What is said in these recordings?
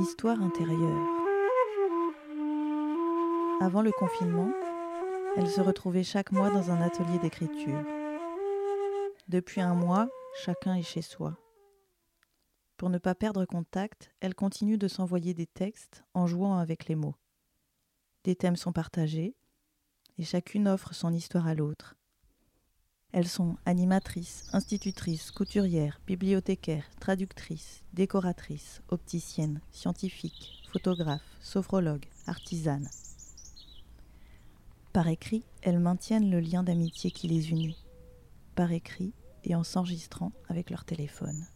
Histoire intérieure. Avant le confinement, elle se retrouvait chaque mois dans un atelier d'écriture. Depuis un mois, chacun est chez soi. Pour ne pas perdre contact, elle continue de s'envoyer des textes en jouant avec les mots. Des thèmes sont partagés et chacune offre son histoire à l'autre. Elles sont animatrices, institutrices, couturières, bibliothécaires, traductrices, décoratrices, opticiennes, scientifiques, photographes, sophrologues, artisanes. Par écrit, elles maintiennent le lien d'amitié qui les unit. Par écrit et en s'enregistrant avec leur téléphone.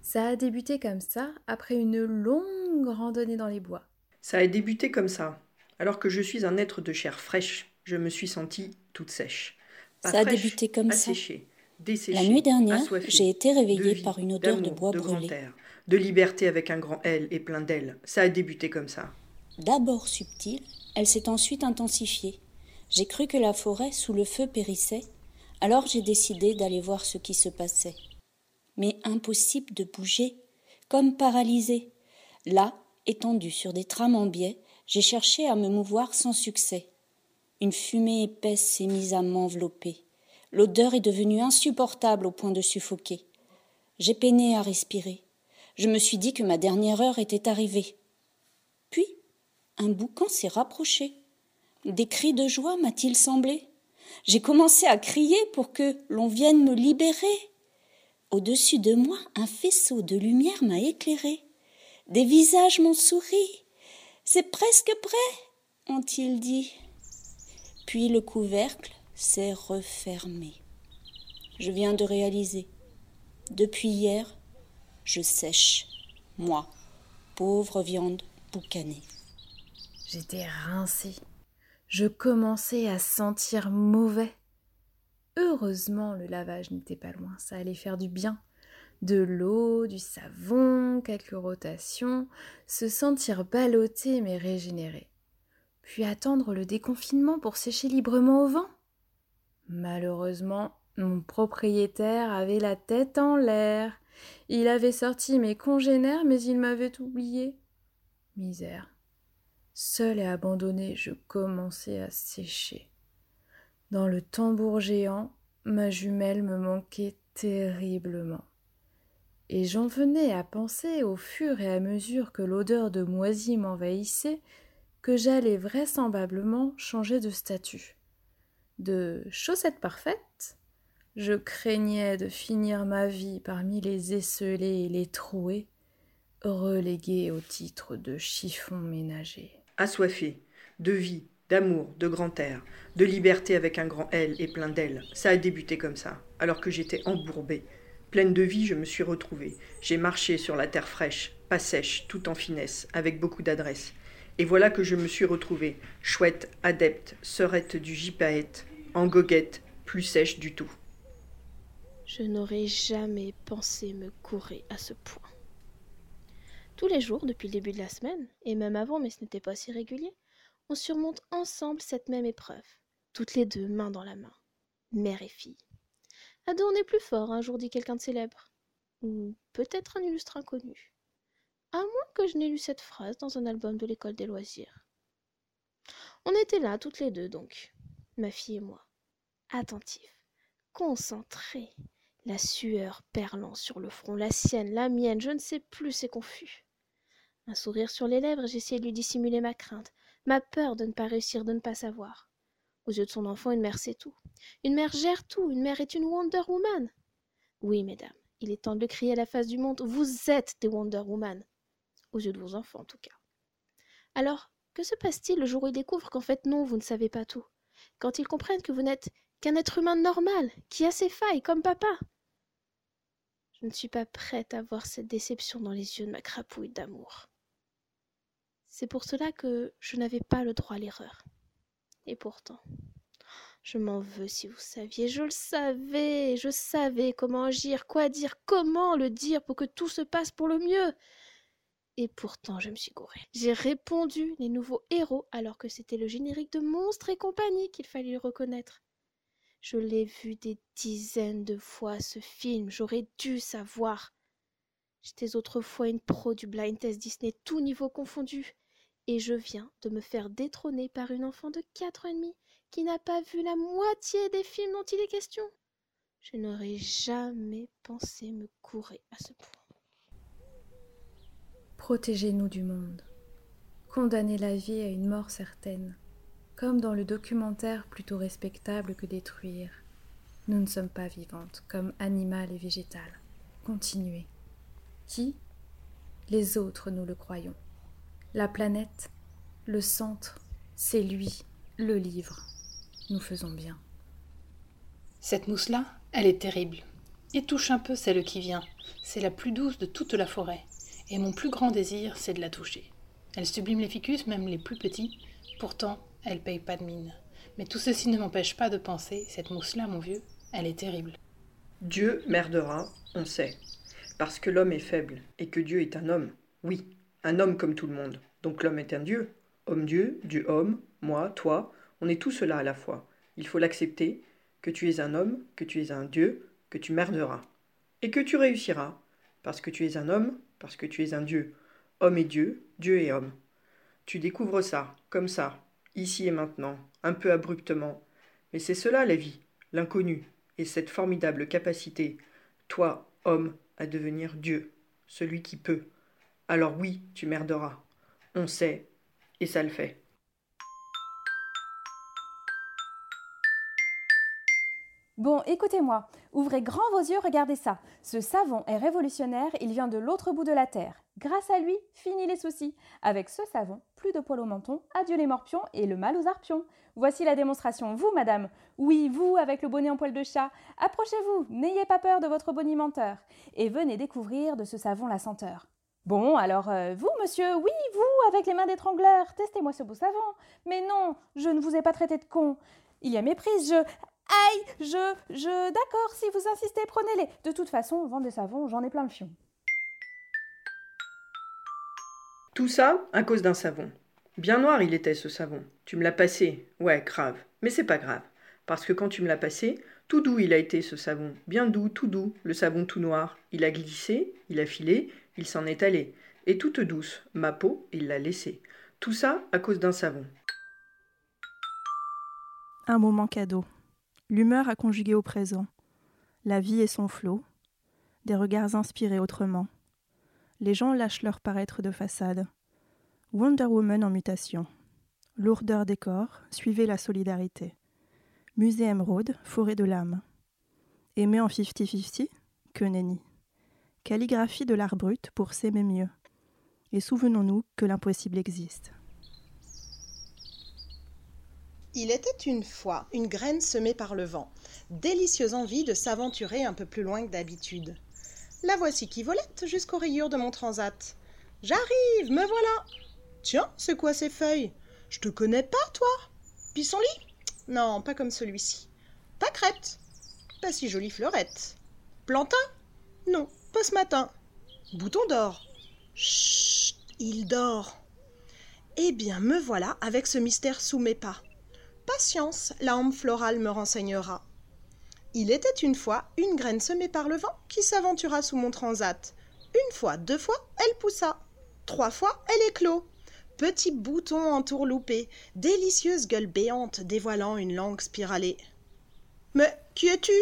Ça a débuté comme ça, après une longue randonnée dans les bois. Ça a débuté comme ça. Alors que je suis un être de chair fraîche, je me suis sentie toute sèche. Pas ça a fraîche, débuté comme asséchée, ça. Desséchée, La nuit dernière, j'ai été réveillée par une odeur de bois de brûlé. air, de liberté avec un grand L et plein d'ailes. Ça a débuté comme ça. D'abord subtile, elle s'est ensuite intensifiée. J'ai cru que la forêt sous le feu périssait, alors j'ai décidé d'aller voir ce qui se passait. Mais impossible de bouger, comme paralysée. Là, étendue sur des trames en biais, j'ai cherché à me mouvoir sans succès. Une fumée épaisse s'est mise à m'envelopper. L'odeur est devenue insupportable au point de suffoquer. J'ai peiné à respirer. Je me suis dit que ma dernière heure était arrivée. Puis, un boucan s'est rapproché. Des cris de joie, m'a-t-il semblé? J'ai commencé à crier pour que l'on vienne me libérer. Au-dessus de moi, un faisceau de lumière m'a éclairé. Des visages m'ont souri. C'est presque prêt, ont-ils dit. Puis le couvercle s'est refermé. Je viens de réaliser. Depuis hier, je sèche, moi, pauvre viande boucanée. J'étais rincée. Je commençais à sentir mauvais. Heureusement, le lavage n'était pas loin, ça allait faire du bien. De l'eau, du savon, quelques rotations, se sentir ballotté mais régénéré. Puis attendre le déconfinement pour sécher librement au vent? Malheureusement, mon propriétaire avait la tête en l'air. Il avait sorti mes congénères, mais il m'avait oublié. Misère. Seul et abandonné, je commençais à sécher. Dans le tambour géant, ma jumelle me manquait terriblement. Et j'en venais à penser au fur et à mesure que l'odeur de moisi m'envahissait que j'allais vraisemblablement changer de statut. De chaussette parfaite, je craignais de finir ma vie parmi les esselés et les troués, reléguée au titre de chiffon ménager. Assoiffée, de vie, d'amour, de grand air, de liberté avec un grand L et plein d'ailes. Ça a débuté comme ça, alors que j'étais embourbée. Pleine de vie, je me suis retrouvée. J'ai marché sur la terre fraîche, pas sèche, tout en finesse, avec beaucoup d'adresse. Et voilà que je me suis retrouvée, chouette, adepte, sœurette du gypaète, en goguette, plus sèche du tout. Je n'aurais jamais pensé me courir à ce point. Tous les jours, depuis le début de la semaine, et même avant, mais ce n'était pas si régulier, on surmonte ensemble cette même épreuve, toutes les deux, main dans la main, mère et fille. À on est plus fort, un jour dit quelqu'un de célèbre, ou peut-être un illustre inconnu, à moins que je n'ai lu cette phrase dans un album de l'école des loisirs. On était là, toutes les deux donc, ma fille et moi, attentifs, concentrés, la sueur perlant sur le front, la sienne, la mienne, je ne sais plus, c'est confus. Un sourire sur les lèvres, j'essayais de lui dissimuler ma crainte, ma peur de ne pas réussir, de ne pas savoir. Aux yeux de son enfant, une mère sait tout. Une mère gère tout, une mère est une Wonder Woman. Oui, mesdames, il est temps de le crier à la face du monde, vous êtes des Wonder Woman. Aux yeux de vos enfants, en tout cas. Alors, que se passe-t-il le jour où ils découvrent qu'en fait, non, vous ne savez pas tout? Quand ils comprennent que vous n'êtes qu'un être humain normal, qui a ses failles, comme papa? Je ne suis pas prête à voir cette déception dans les yeux de ma crapouille d'amour. C'est pour cela que je n'avais pas le droit à l'erreur. Et pourtant, je m'en veux si vous saviez, je le savais, je savais comment agir, quoi dire, comment le dire pour que tout se passe pour le mieux. Et pourtant, je me suis gourée. J'ai répondu les nouveaux héros alors que c'était le générique de Monstres et compagnie qu'il fallait reconnaître. Je l'ai vu des dizaines de fois ce film, j'aurais dû savoir. J'étais autrefois une pro du blind test Disney, tout niveau confondu. Et je viens de me faire détrôner par une enfant de quatre ans et demi qui n'a pas vu la moitié des films dont il est question. Je n'aurais jamais pensé me courir à ce point. Protégez-nous du monde. Condamnez la vie à une mort certaine, comme dans le documentaire plutôt respectable que détruire. Nous ne sommes pas vivantes, comme animales et végétales. Continuez. Qui? Les autres, nous le croyons. La planète, le centre, c'est lui, le livre. Nous faisons bien. Cette mousse-là, elle est terrible. Et touche un peu celle qui vient. C'est la plus douce de toute la forêt. Et mon plus grand désir, c'est de la toucher. Elle sublime les ficus, même les plus petits. Pourtant, elle paye pas de mine. Mais tout ceci ne m'empêche pas de penser, cette mousse-là, mon vieux, elle est terrible. Dieu merdera, on sait. Parce que l'homme est faible et que Dieu est un homme. Oui, un homme comme tout le monde. Donc l'homme est un Dieu. Homme-Dieu, Dieu-homme, moi, toi, on est tout cela à la fois. Il faut l'accepter, que tu es un homme, que tu es un Dieu, que tu merderas. Et que tu réussiras, parce que tu es un homme, parce que tu es un Dieu. Homme et Dieu, Dieu et homme. Tu découvres ça, comme ça, ici et maintenant, un peu abruptement. Mais c'est cela la vie, l'inconnu, et cette formidable capacité, toi, homme, à devenir Dieu, celui qui peut. Alors oui, tu merderas. On sait, et ça le fait. Bon, écoutez-moi, ouvrez grand vos yeux, regardez ça. Ce savon est révolutionnaire, il vient de l'autre bout de la Terre. Grâce à lui, fini les soucis. Avec ce savon, plus de poils au menton, adieu les morpions et le mal aux arpions. Voici la démonstration, vous, madame. Oui, vous, avec le bonnet en poil de chat. Approchez-vous, n'ayez pas peur de votre bonimenteur. Et venez découvrir de ce savon la senteur. Bon, alors, euh, vous, monsieur, oui, vous, avec les mains d'étrangleur, testez-moi ce beau savon. Mais non, je ne vous ai pas traité de con. Il y a méprise, je. Aïe, je, je, d'accord, si vous insistez, prenez-les. De toute façon, vendre des savons, j'en ai plein le fion. Tout ça à cause d'un savon. Bien noir il était ce savon. Tu me l'as passé. Ouais, grave. Mais c'est pas grave. Parce que quand tu me l'as passé, tout doux il a été ce savon. Bien doux, tout doux. Le savon tout noir. Il a glissé, il a filé, il s'en est allé. Et toute douce, ma peau, il l'a laissée. Tout ça à cause d'un savon. Un moment cadeau. L'humeur a conjugué au présent. La vie et son flot. Des regards inspirés autrement. Les gens lâchent leur paraître de façade. Wonder Woman en mutation. Lourdeur des corps, suivez la solidarité. Musée émeraude, forêt de l'âme. Aimer en 50-50 Que nenni. Calligraphie de l'art brut pour s'aimer mieux. Et souvenons-nous que l'impossible existe. Il était une fois une graine semée par le vent, délicieuse envie de s'aventurer un peu plus loin que d'habitude. La voici qui volette jusqu'aux rayures de mon transat. J'arrive, me voilà. Tiens, c'est quoi ces feuilles? Je te connais pas, toi Pissenlit? Non, pas comme celui-ci. Pâquerette Pas si jolie fleurette. Plantain? Non, pas ce matin. Bouton d'or? Chut, il dort. Eh bien, me voilà avec ce mystère sous mes pas. Patience, la hampe florale me renseignera. Il était une fois une graine semée par le vent qui s'aventura sous mon transat. Une fois, deux fois, elle poussa. Trois fois, elle éclot. Petit bouton entourloupé, délicieuse gueule béante dévoilant une langue spiralée. Mais qui es-tu?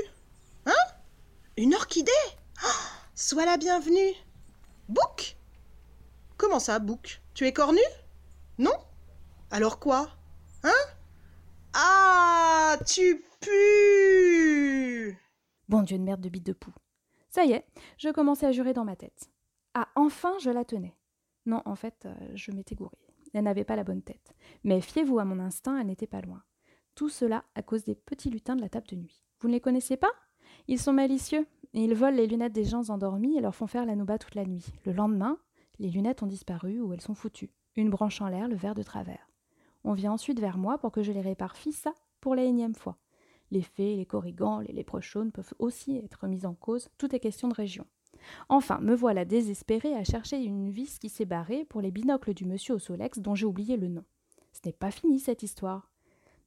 Hein? Une orchidée? Oh, Sois la bienvenue. Bouc Comment ça, Bouc? Tu es cornu? Non? Alors quoi? Hein? Ah, tu pues Bon Dieu de merde de bite de poux. Ça y est, je commençais à jurer dans ma tête. Ah, enfin, je la tenais. Non, en fait, euh, je m'étais gourée. Elle n'avait pas la bonne tête. Mais fiez-vous à mon instinct, elle n'était pas loin. Tout cela à cause des petits lutins de la table de nuit. Vous ne les connaissez pas? Ils sont malicieux. Ils volent les lunettes des gens endormis et leur font faire la nouba toute la nuit. Le lendemain, les lunettes ont disparu ou elles sont foutues. Une branche en l'air, le verre de travers. On vient ensuite vers moi pour que je les répare ça pour la énième fois. Les fées, les corrigans, les léprechaunes peuvent aussi être mis en cause, tout est question de région. Enfin, me voilà désespérée à chercher une vis qui s'est barrée pour les binocles du monsieur au Solex dont j'ai oublié le nom. Ce n'est pas fini cette histoire.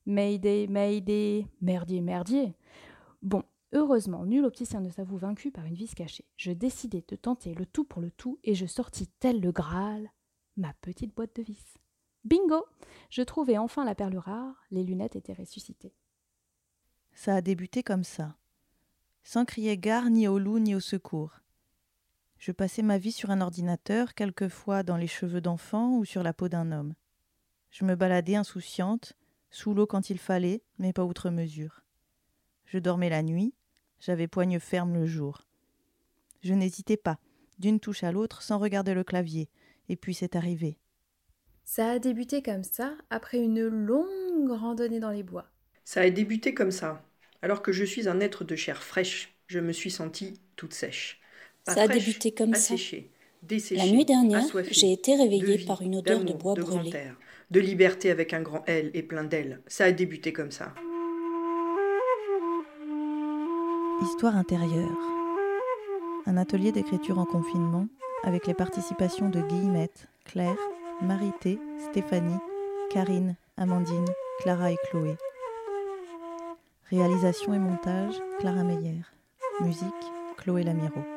Mayday, Mayday, merdier, merdier. Bon, Heureusement, nul opticien ne s'avoue vaincu par une vis cachée. Je décidai de tenter le tout pour le tout et je sortis tel le Graal ma petite boîte de vis. Bingo Je trouvai enfin la perle rare, les lunettes étaient ressuscitées. Ça a débuté comme ça, sans crier gare ni au loup ni au secours. Je passais ma vie sur un ordinateur, quelquefois dans les cheveux d'enfant ou sur la peau d'un homme. Je me baladais insouciante, sous l'eau quand il fallait, mais pas outre mesure. Je dormais la nuit, j'avais poigne ferme le jour. Je n'hésitais pas, d'une touche à l'autre, sans regarder le clavier, et puis c'est arrivé. Ça a débuté comme ça, après une longue randonnée dans les bois. Ça a débuté comme ça. Alors que je suis un être de chair fraîche, je me suis sentie toute sèche. Pas ça a débuté comme ça. La nuit dernière, j'ai été réveillée par une odeur de bois brûlé. de liberté avec un grand L et plein d'ailes. Ça a débuté comme ça. Histoire intérieure. Un atelier d'écriture en confinement avec les participations de Guillemette, Claire, Marité, Stéphanie, Karine, Amandine, Clara et Chloé. Réalisation et montage, Clara Meyer. Musique, Chloé Lamiro.